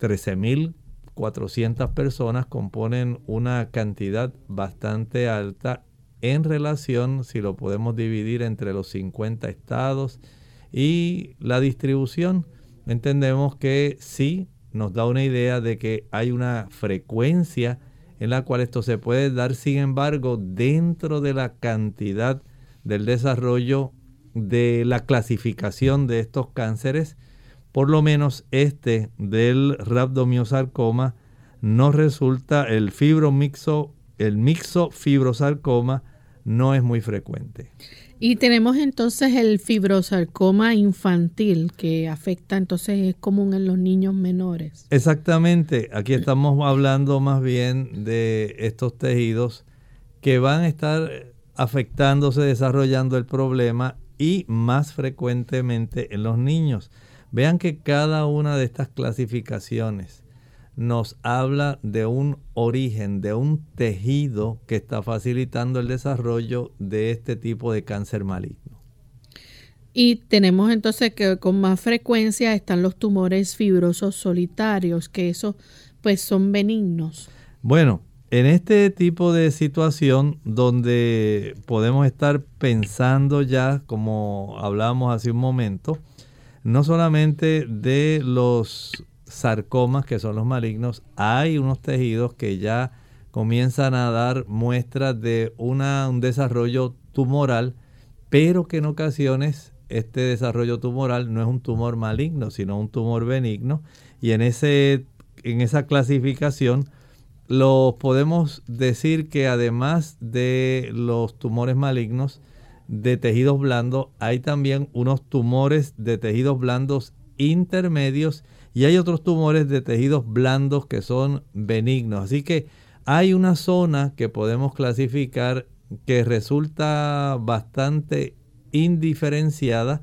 13.400 personas componen una cantidad bastante alta en relación, si lo podemos dividir entre los 50 estados y la distribución. Entendemos que sí nos da una idea de que hay una frecuencia en la cual esto se puede dar, sin embargo, dentro de la cantidad del desarrollo de la clasificación de estos cánceres, por lo menos este del rhabdomiosarcoma no resulta el fibromixo, el mixofibrosarcoma no es muy frecuente. Y tenemos entonces el fibrosarcoma infantil que afecta, entonces es común en los niños menores. Exactamente, aquí estamos hablando más bien de estos tejidos que van a estar afectándose, desarrollando el problema y más frecuentemente en los niños. Vean que cada una de estas clasificaciones nos habla de un origen, de un tejido que está facilitando el desarrollo de este tipo de cáncer maligno. Y tenemos entonces que con más frecuencia están los tumores fibrosos solitarios, que esos pues son benignos. Bueno, en este tipo de situación donde podemos estar pensando ya, como hablábamos hace un momento, no solamente de los sarcomas, que son los malignos, hay unos tejidos que ya comienzan a dar muestras de un desarrollo tumoral, pero que en ocasiones este desarrollo tumoral no es un tumor maligno, sino un tumor benigno. Y en, ese, en esa clasificación lo podemos decir que además de los tumores malignos de tejidos blandos, hay también unos tumores de tejidos blandos intermedios y hay otros tumores de tejidos blandos que son benignos. Así que hay una zona que podemos clasificar que resulta bastante indiferenciada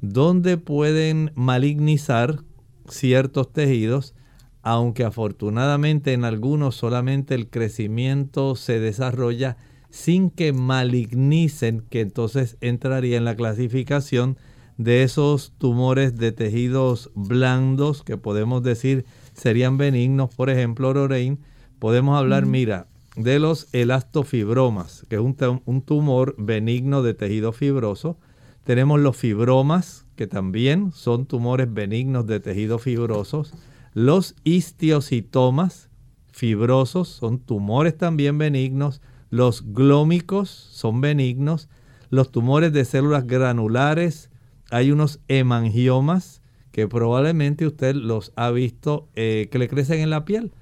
donde pueden malignizar ciertos tejidos, aunque afortunadamente en algunos solamente el crecimiento se desarrolla sin que malignicen, que entonces entraría en la clasificación de esos tumores de tejidos blandos que podemos decir serían benignos, por ejemplo, Lorraine, podemos hablar, mira, de los elastofibromas, que es un, un, tumor benigno de tejido fibroso. Tenemos los fibromas, que también son tumores benignos de tejido fibrosos. Los histiocitomas fibrosos son tumores también benignos. Los glómicos son benignos. Los tumores de células granulares hay unos hemangiomas que probablemente usted los ha visto eh, que le crecen en la piel,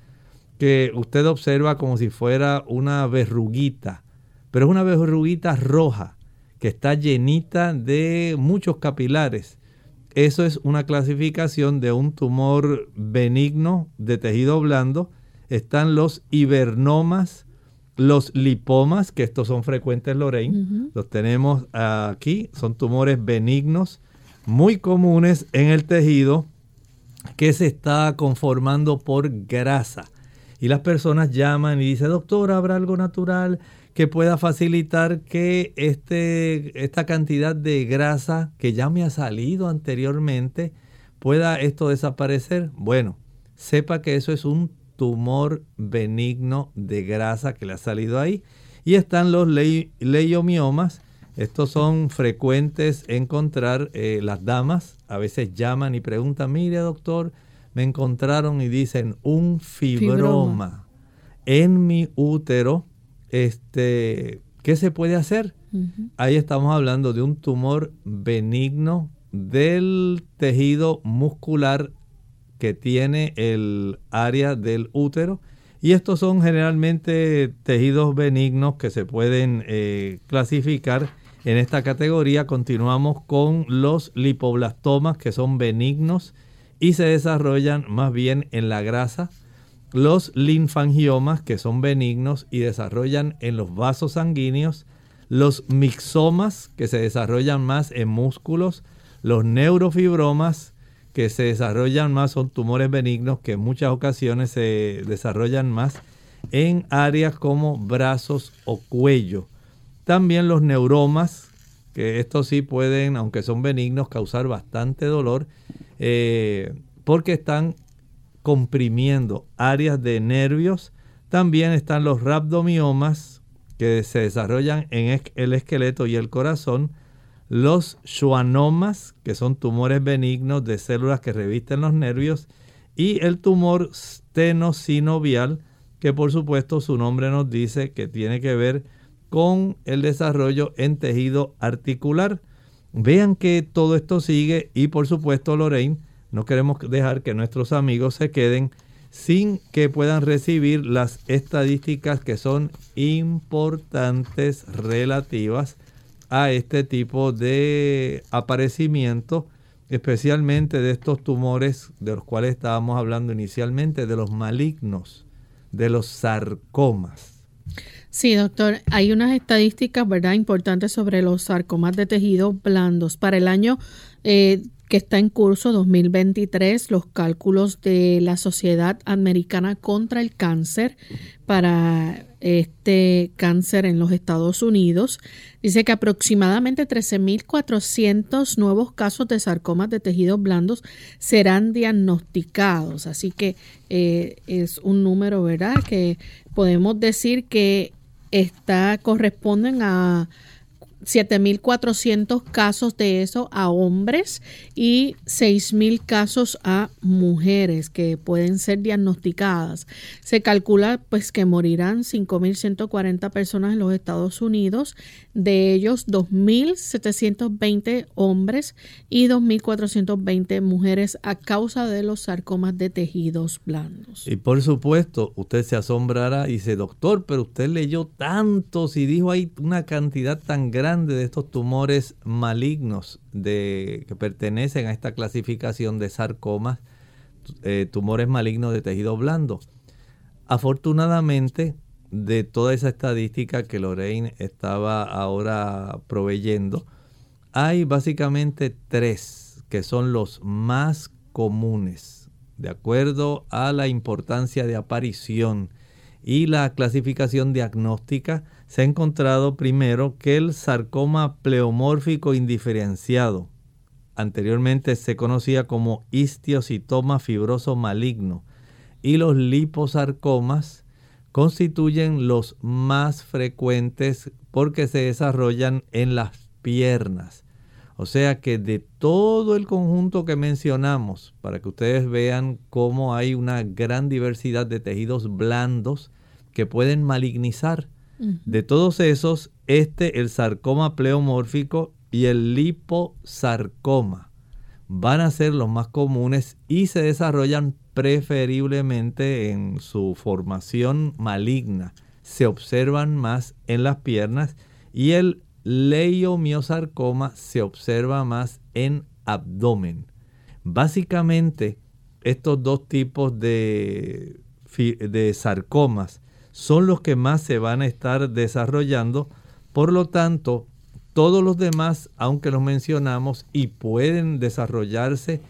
que usted observa como si fuera una verruguita, pero es una verruguita roja que está llenita de muchos capilares. Eso es una clasificación de un tumor benigno de tejido blando. Están los hibernomas, los lipomas, que estos son frecuentes, Lorraine, los tenemos aquí, son tumores benignos muy comunes en el tejido que se está conformando por grasa. Y las personas llaman y dicen, doctor, ¿habrá algo natural que pueda facilitar que este, esta cantidad de grasa que ya me ha salido anteriormente pueda esto desaparecer? Bueno, sepa que eso es un tumor benigno de grasa que le ha salido ahí. Y están los leiomiomas. Estos son frecuentes encontrar eh, las damas. A veces llaman y preguntan, mire doctor, me encontraron y dicen un fibroma, en mi útero. Este, ¿Qué se puede hacer? Ahí estamos hablando de un tumor benigno del tejido muscular que tiene el área del útero. Y estos son generalmente tejidos benignos que se pueden eh, clasificar En esta categoría continuamos con los lipoblastomas que son benignos y se desarrollan más bien en la grasa. Los linfangiomas que son benignos y desarrollan en los vasos sanguíneos. Los mixomas que se desarrollan más en músculos. Los neurofibromas que se desarrollan más son tumores benignos que en muchas ocasiones se desarrollan más en áreas como brazos o cuello. También los neuromas, que estos sí pueden, aunque son benignos, causar bastante dolor eh, porque están comprimiendo áreas de nervios. También están los rhabdomiomas que se desarrollan en el esqueleto y el corazón. Los schwannomas, que son tumores benignos de células que revisten los nervios. Y el tumor stenosinovial, que por supuesto su nombre nos dice que tiene que ver con el desarrollo en tejido articular. Vean que todo esto sigue y por supuesto Lorraine, no queremos dejar que nuestros amigos se queden sin que puedan recibir las estadísticas que son importantes relativas a este tipo de aparecimiento, especialmente de estos tumores de los cuales estábamos hablando inicialmente, de los malignos, de los sarcomas. Sí, doctor, hay unas estadísticas, ¿verdad?, importantes sobre los sarcomas de tejido blandos. Para el año eh, que está en curso 2023, los cálculos de la Sociedad Americana contra el Cáncer para este cáncer en los Estados Unidos, dice que aproximadamente 13.400 nuevos casos de sarcomas de tejidos blandos serán diagnosticados. Así que eh, es un número, ¿verdad?, que podemos decir que está, corresponden a 7.400 casos de eso a hombres y 6.000 casos a mujeres que pueden ser diagnosticadas. Se calcula pues que morirán 5.140 personas en los Estados Unidos, de ellos 2.720 hombres y 2.420 mujeres a causa de los sarcomas de tejidos blandos. Y por supuesto, usted se asombrará y dice, doctor, pero usted leyó tantos y dijo hay una cantidad tan grande de estos tumores malignos de, que pertenecen a esta clasificación de sarcomas, eh, tumores malignos de tejido blando. Afortunadamente, de toda esa estadística que Lorraine estaba ahora proveyendo, hay básicamente tres que son los más comunes, de acuerdo a la importancia de aparición y la clasificación diagnóstica se ha encontrado primero que el sarcoma pleomórfico indiferenciado, anteriormente se conocía como histiocitoma fibroso maligno, y los liposarcomas constituyen los más frecuentes porque se desarrollan en las piernas. O sea que de todo el conjunto que mencionamos, para que ustedes vean cómo hay una gran diversidad de tejidos blandos que pueden malignizar, de todos esos, este, el sarcoma pleomórfico y el liposarcoma van a ser los más comunes y se desarrollan preferiblemente en su formación maligna. Se observan más en las piernas y el leiomiosarcoma se observa más en abdomen. Básicamente, estos dos tipos de, de sarcomas son los que más se van a estar desarrollando. Por lo tanto, todos los demás, aunque los mencionamos y pueden desarrollarse,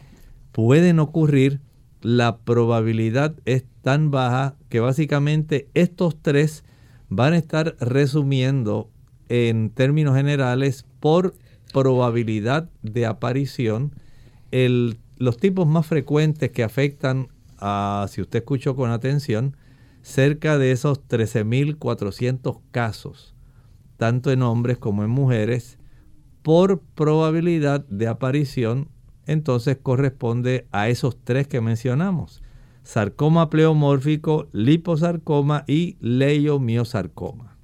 pueden ocurrir, la probabilidad es tan baja que básicamente estos tres van a estar resumiendo en términos generales por probabilidad de aparición los tipos más frecuentes que afectan a, si usted escuchó con atención, cerca de esos 13.400 casos, tanto en hombres como en mujeres, por probabilidad de aparición, entonces corresponde a esos tres que mencionamos. Sarcoma pleomórfico, liposarcoma y leiomiosarcoma.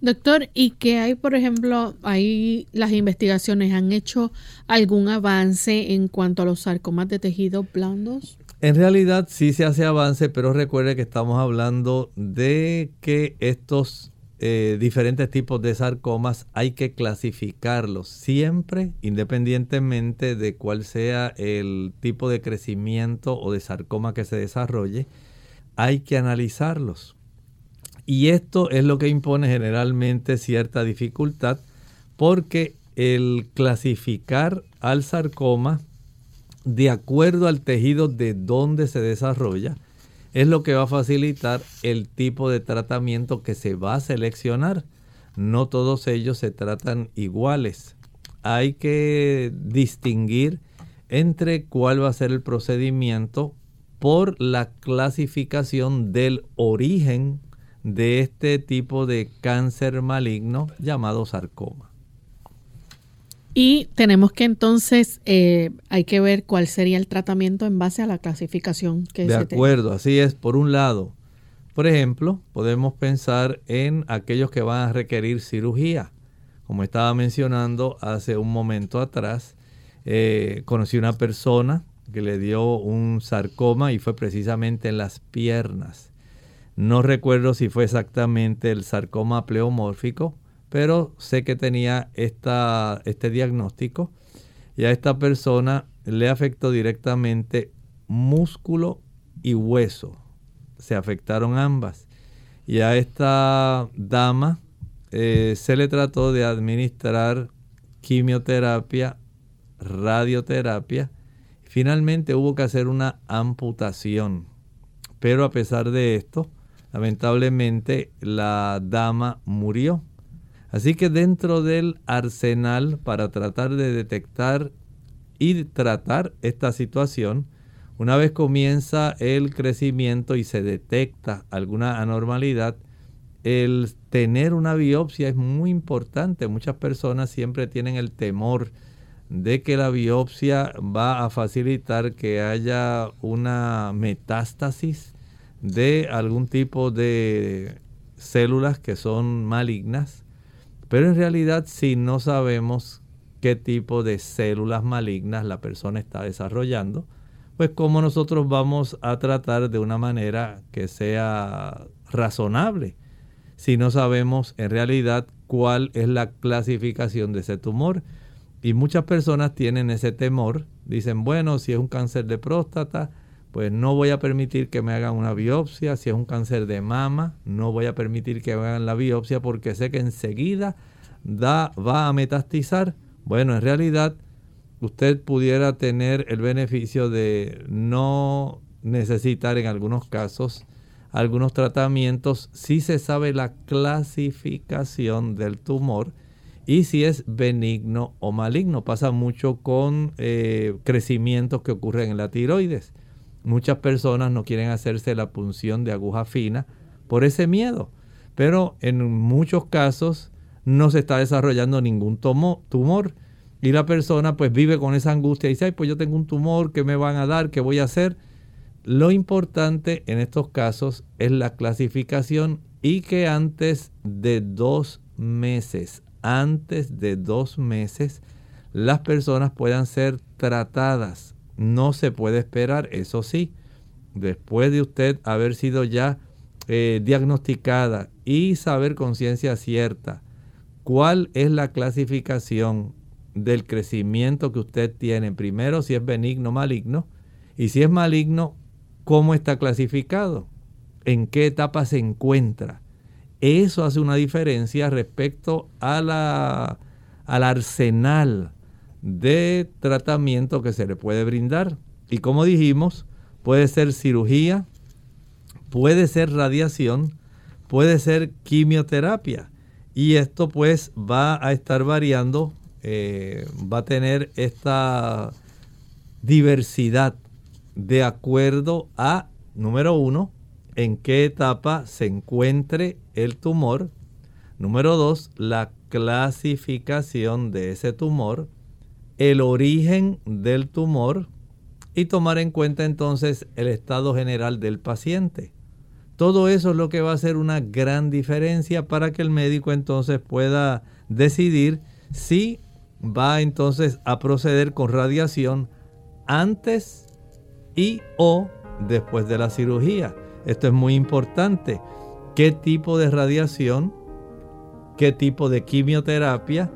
Doctor, ¿y qué hay, por ejemplo, ahí las investigaciones han hecho algún avance en cuanto a los sarcomas de tejidos blandos? En realidad sí se hace avance, pero recuerde que estamos hablando de que estos eh, diferentes tipos de sarcomas hay que clasificarlos siempre, independientemente de cuál sea el tipo de crecimiento o de sarcoma que se desarrolle, hay que analizarlos. Y esto es lo que impone generalmente cierta dificultad porque el clasificar al sarcoma de acuerdo al tejido de donde se desarrolla es lo que va a facilitar el tipo de tratamiento que se va a seleccionar. No todos ellos se tratan iguales. Hay que distinguir entre cuál va a ser el procedimiento por la clasificación del origen de este tipo de cáncer maligno llamado sarcoma. Y tenemos que entonces, eh, hay que ver cuál sería el tratamiento en base a la clasificación que De acuerdo, así es. Por un lado, por ejemplo, podemos pensar en aquellos que van a requerir cirugía. Como estaba mencionando hace un momento atrás, eh, conocí una persona que le dio un sarcoma y fue precisamente en las piernas. No recuerdo si fue exactamente el sarcoma pleomórfico, pero sé que tenía esta, este diagnóstico y a esta persona le afectó directamente músculo y hueso. Se afectaron ambas. Y a esta dama eh, se le trató de administrar quimioterapia, radioterapia. Finalmente hubo que hacer una amputación. Pero a pesar de esto, lamentablemente la dama murió. Así que dentro del arsenal para tratar de detectar y tratar esta situación, una vez comienza el crecimiento y se detecta alguna anormalidad, el tener una biopsia es muy importante. Muchas personas siempre tienen el temor de que la biopsia va a facilitar que haya una metástasis de algún tipo de células que son malignas pero en realidad si no sabemos qué tipo de células malignas la persona está desarrollando, pues cómo nosotros vamos a tratar de una manera que sea razonable si no sabemos en realidad cuál es la clasificación de ese tumor. Y muchas personas tienen ese temor, dicen, bueno, si es un cáncer de próstata, pues no voy a permitir que me hagan una biopsia. Si es un cáncer de mama, no voy a permitir que me hagan la biopsia porque sé que enseguida da, va a metastizar. Bueno, en realidad usted pudiera tener el beneficio de no necesitar en algunos casos algunos tratamientos si se sabe la clasificación del tumor y si es benigno o maligno. Pasa mucho con eh, crecimientos que ocurren en la tiroides Muchas personas no quieren hacerse la punción de aguja fina por ese miedo, pero en muchos casos no se está desarrollando ningún tumor y la persona pues vive con esa angustia y dice, Ay, pues yo tengo un tumor, ¿qué me van a dar? ¿Qué voy a hacer? Lo importante en estos casos es la clasificación y que antes de dos meses, antes de dos meses, las personas puedan ser tratadas no se puede esperar, eso sí, después de usted haber sido ya eh, diagnosticada y saber con ciencia cierta cuál es la clasificación del crecimiento que usted tiene, primero si es benigno o maligno, y si es maligno, cómo está clasificado, en qué etapa se encuentra. Eso hace una diferencia respecto a la, al arsenal de tratamiento que se le puede brindar. Y como dijimos, puede ser cirugía, puede ser radiación, puede ser quimioterapia. Y esto pues va a estar variando, eh, va a tener esta diversidad de acuerdo a, número uno, en qué etapa se encuentre el tumor. Número dos, la clasificación de ese tumor el origen del tumor y tomar en cuenta entonces el estado general del paciente. Todo eso es lo que va a hacer una gran diferencia para que el médico entonces pueda decidir si va entonces a proceder con radiación antes y o después de la cirugía. Esto es muy importante. ¿Qué tipo de radiación qué tipo de quimioterapia,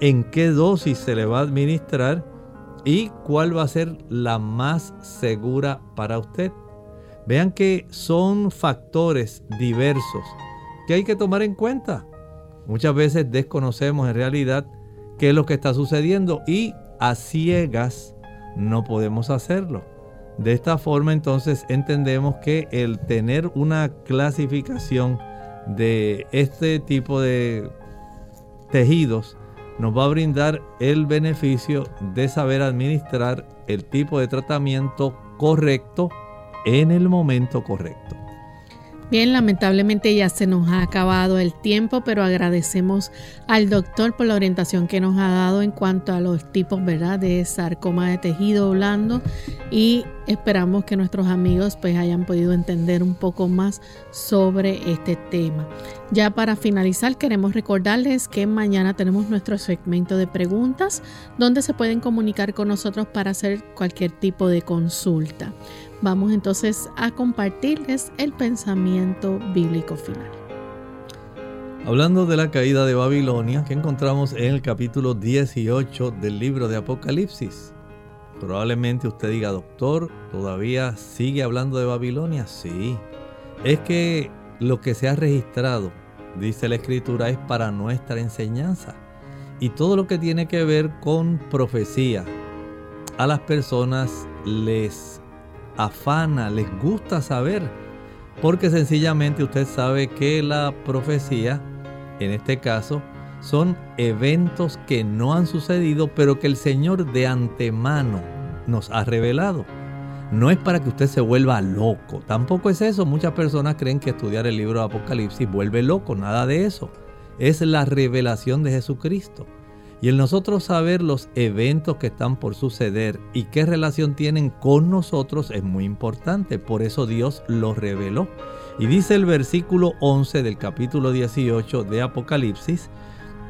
en qué dosis se le va a administrar y cuál va a ser la más segura para usted. Vean que son factores diversos que hay que tomar en cuenta. Muchas veces desconocemos en realidad qué es lo que está sucediendo y a ciegas no podemos hacerlo. De esta forma entonces entendemos que el tener una clasificación de este tipo de tejidos nos va a brindar el beneficio de saber administrar el tipo de tratamiento correcto en el momento correcto. Bien, lamentablemente ya se nos ha acabado el tiempo, pero agradecemos al doctor por la orientación que nos ha dado en cuanto a los tipos, ¿verdad?, de sarcoma de tejido blando y esperamos que nuestros amigos pues hayan podido entender un poco más sobre este tema. Ya para finalizar, queremos recordarles que mañana tenemos nuestro segmento de preguntas donde se pueden comunicar con nosotros para hacer cualquier tipo de consulta. Vamos entonces a compartirles el pensamiento bíblico final. Hablando de la caída de Babilonia, que encontramos en el capítulo 18 del libro de Apocalipsis. Probablemente usted diga, doctor, ¿todavía sigue hablando de Babilonia? Sí. Es que lo que se ha registrado, dice la escritura, es para nuestra enseñanza. Y todo lo que tiene que ver con profecía, a las personas les afana, les gusta saber, porque sencillamente usted sabe que la profecía, en este caso, son eventos que no han sucedido, pero que el Señor de antemano nos ha revelado. No es para que usted se vuelva loco, tampoco es eso. Muchas personas creen que estudiar el libro de Apocalipsis vuelve loco, nada de eso. Es la revelación de Jesucristo. Y el nosotros saber los eventos que están por suceder y qué relación tienen con nosotros es muy importante. Por eso Dios los reveló. Y dice el versículo 11 del capítulo 18 de Apocalipsis,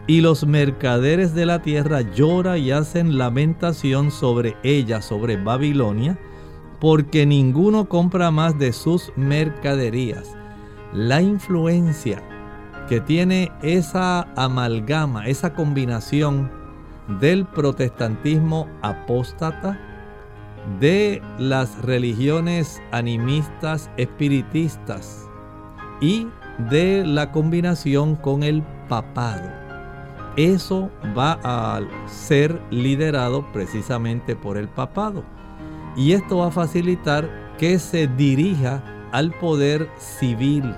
y los mercaderes de la tierra lloran y hacen lamentación sobre ella, sobre Babilonia, porque ninguno compra más de sus mercaderías. La influencia que tiene esa amalgama, esa combinación del protestantismo apóstata, de las religiones animistas espiritistas y de la combinación con el papado. Eso va a ser liderado precisamente por el papado. Y esto va a facilitar que se dirija al poder civil,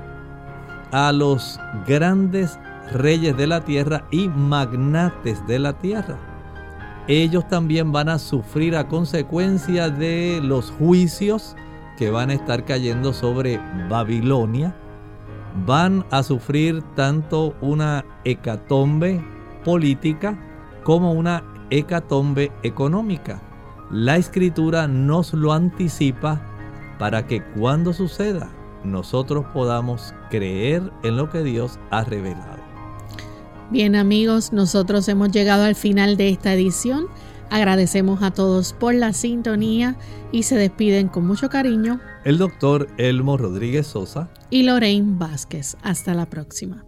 a los grandes reyes de la tierra y magnates de la tierra. Ellos también van a sufrir a consecuencia de los juicios que van a estar cayendo sobre Babilonia. Van a sufrir tanto una hecatombe política como una hecatombe económica. La escritura nos lo anticipa para que cuando suceda nosotros podamos creer en lo que Dios ha revelado. Bien amigos, nosotros hemos llegado al final de esta edición. Agradecemos a todos por la sintonía y se despiden con mucho cariño el doctor Elmo Rodríguez Sosa y Lorraine Vázquez. Hasta la próxima.